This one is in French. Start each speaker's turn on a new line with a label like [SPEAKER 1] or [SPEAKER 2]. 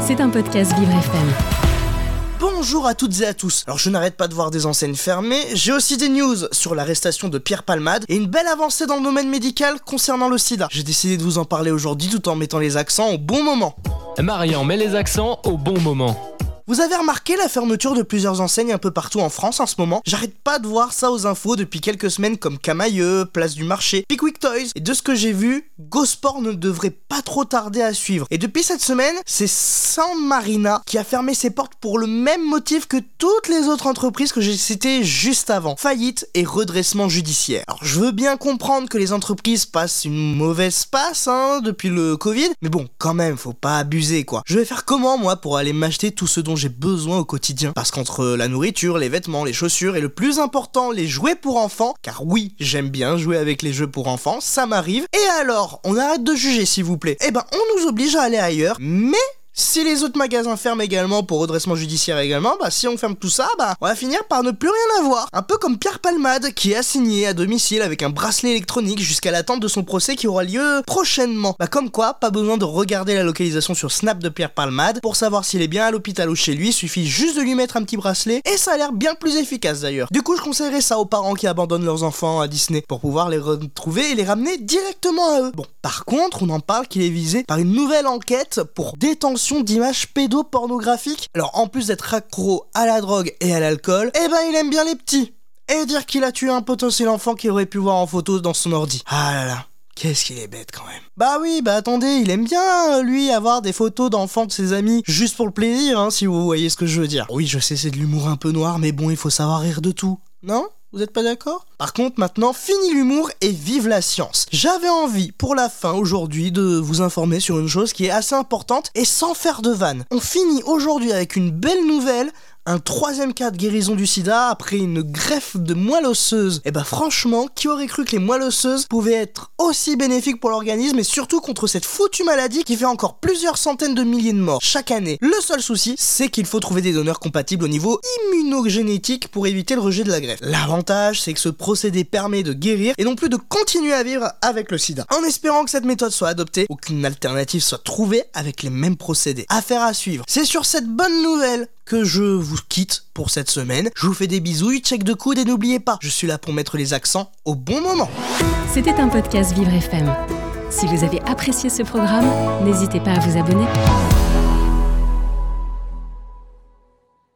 [SPEAKER 1] C'est un podcast Vivre FM.
[SPEAKER 2] Bonjour à toutes et à tous. Alors je n'arrête pas de voir des enseignes fermées, j'ai aussi des news sur l'arrestation de Pierre Palmade et une belle avancée dans le domaine médical concernant le sida. J'ai décidé de vous en parler aujourd'hui tout en mettant les accents au bon moment.
[SPEAKER 3] Marian met les accents au bon moment.
[SPEAKER 2] Vous avez remarqué la fermeture de plusieurs enseignes un peu partout en France en ce moment? J'arrête pas de voir ça aux infos depuis quelques semaines comme Camailleux, Place du Marché, Pickwick Toys. Et de ce que j'ai vu, Gosport ne devrait pas trop tarder à suivre. Et depuis cette semaine, c'est San Marina qui a fermé ses portes pour le même motif que toutes les autres entreprises que j'ai citées juste avant. Faillite et redressement judiciaire. Alors je veux bien comprendre que les entreprises passent une mauvaise passe hein, depuis le Covid, mais bon, quand même, faut pas abuser quoi. Je vais faire comment moi pour aller m'acheter tout ce dont j'ai besoin au quotidien. Parce qu'entre la nourriture, les vêtements, les chaussures et le plus important, les jouets pour enfants, car oui, j'aime bien jouer avec les jeux pour enfants, ça m'arrive. Et alors, on arrête de juger s'il vous plaît. Eh ben, on nous oblige à aller ailleurs, mais si les autres magasins ferment également pour redressement judiciaire également, bah si on ferme tout ça, bah on va finir par ne plus rien avoir. Un peu comme Pierre Palmade qui est assigné à domicile avec un bracelet électronique jusqu'à l'attente de son procès qui aura lieu prochainement. Bah comme quoi, pas besoin de regarder la localisation sur Snap de Pierre Palmade pour savoir s'il est bien à l'hôpital ou chez lui, suffit juste de lui mettre un petit bracelet et ça a l'air bien plus efficace d'ailleurs. Du coup, je conseillerais ça aux parents qui abandonnent leurs enfants à Disney pour pouvoir les retrouver et les ramener directement à eux. Bon, par contre, on en parle qu'il est visé par une nouvelle enquête pour détention d'images pédopornographiques. Alors en plus d'être accro à la drogue et à l'alcool, eh ben il aime bien les petits. Et dire qu'il a tué un potentiel enfant qu'il aurait pu voir en photo dans son ordi. Ah là là. Qu'est-ce qu'il est bête quand même. Bah oui, bah attendez, il aime bien, lui, avoir des photos d'enfants de ses amis, juste pour le plaisir, hein, si vous voyez ce que je veux dire. Oui, je sais, c'est de l'humour un peu noir, mais bon, il faut savoir rire de tout. Non? Vous êtes pas d'accord? Par contre, maintenant, fini l'humour et vive la science. J'avais envie, pour la fin aujourd'hui, de vous informer sur une chose qui est assez importante et sans faire de vanne. On finit aujourd'hui avec une belle nouvelle un troisième cas de guérison du sida après une greffe de moelle osseuse. Et eh bah ben, franchement, qui aurait cru que les moelles osseuses pouvaient être aussi bénéfiques pour l'organisme et surtout contre cette foutue maladie qui fait encore plusieurs centaines de milliers de morts chaque année? Le seul souci, c'est qu'il faut trouver des donneurs compatibles au niveau immunogénétique pour éviter le rejet de la greffe. L'avantage, c'est que ce procédé permet de guérir et non plus de continuer à vivre avec le sida. En espérant que cette méthode soit adoptée ou qu'une alternative soit trouvée avec les mêmes procédés. Affaire à suivre. C'est sur cette bonne nouvelle que je vous quitte pour cette semaine. Je vous fais des bisous, check de coude et n'oubliez pas, je suis là pour mettre les accents au bon moment.
[SPEAKER 1] C'était un podcast Vivre FM. Si vous avez apprécié ce programme, n'hésitez pas à vous abonner.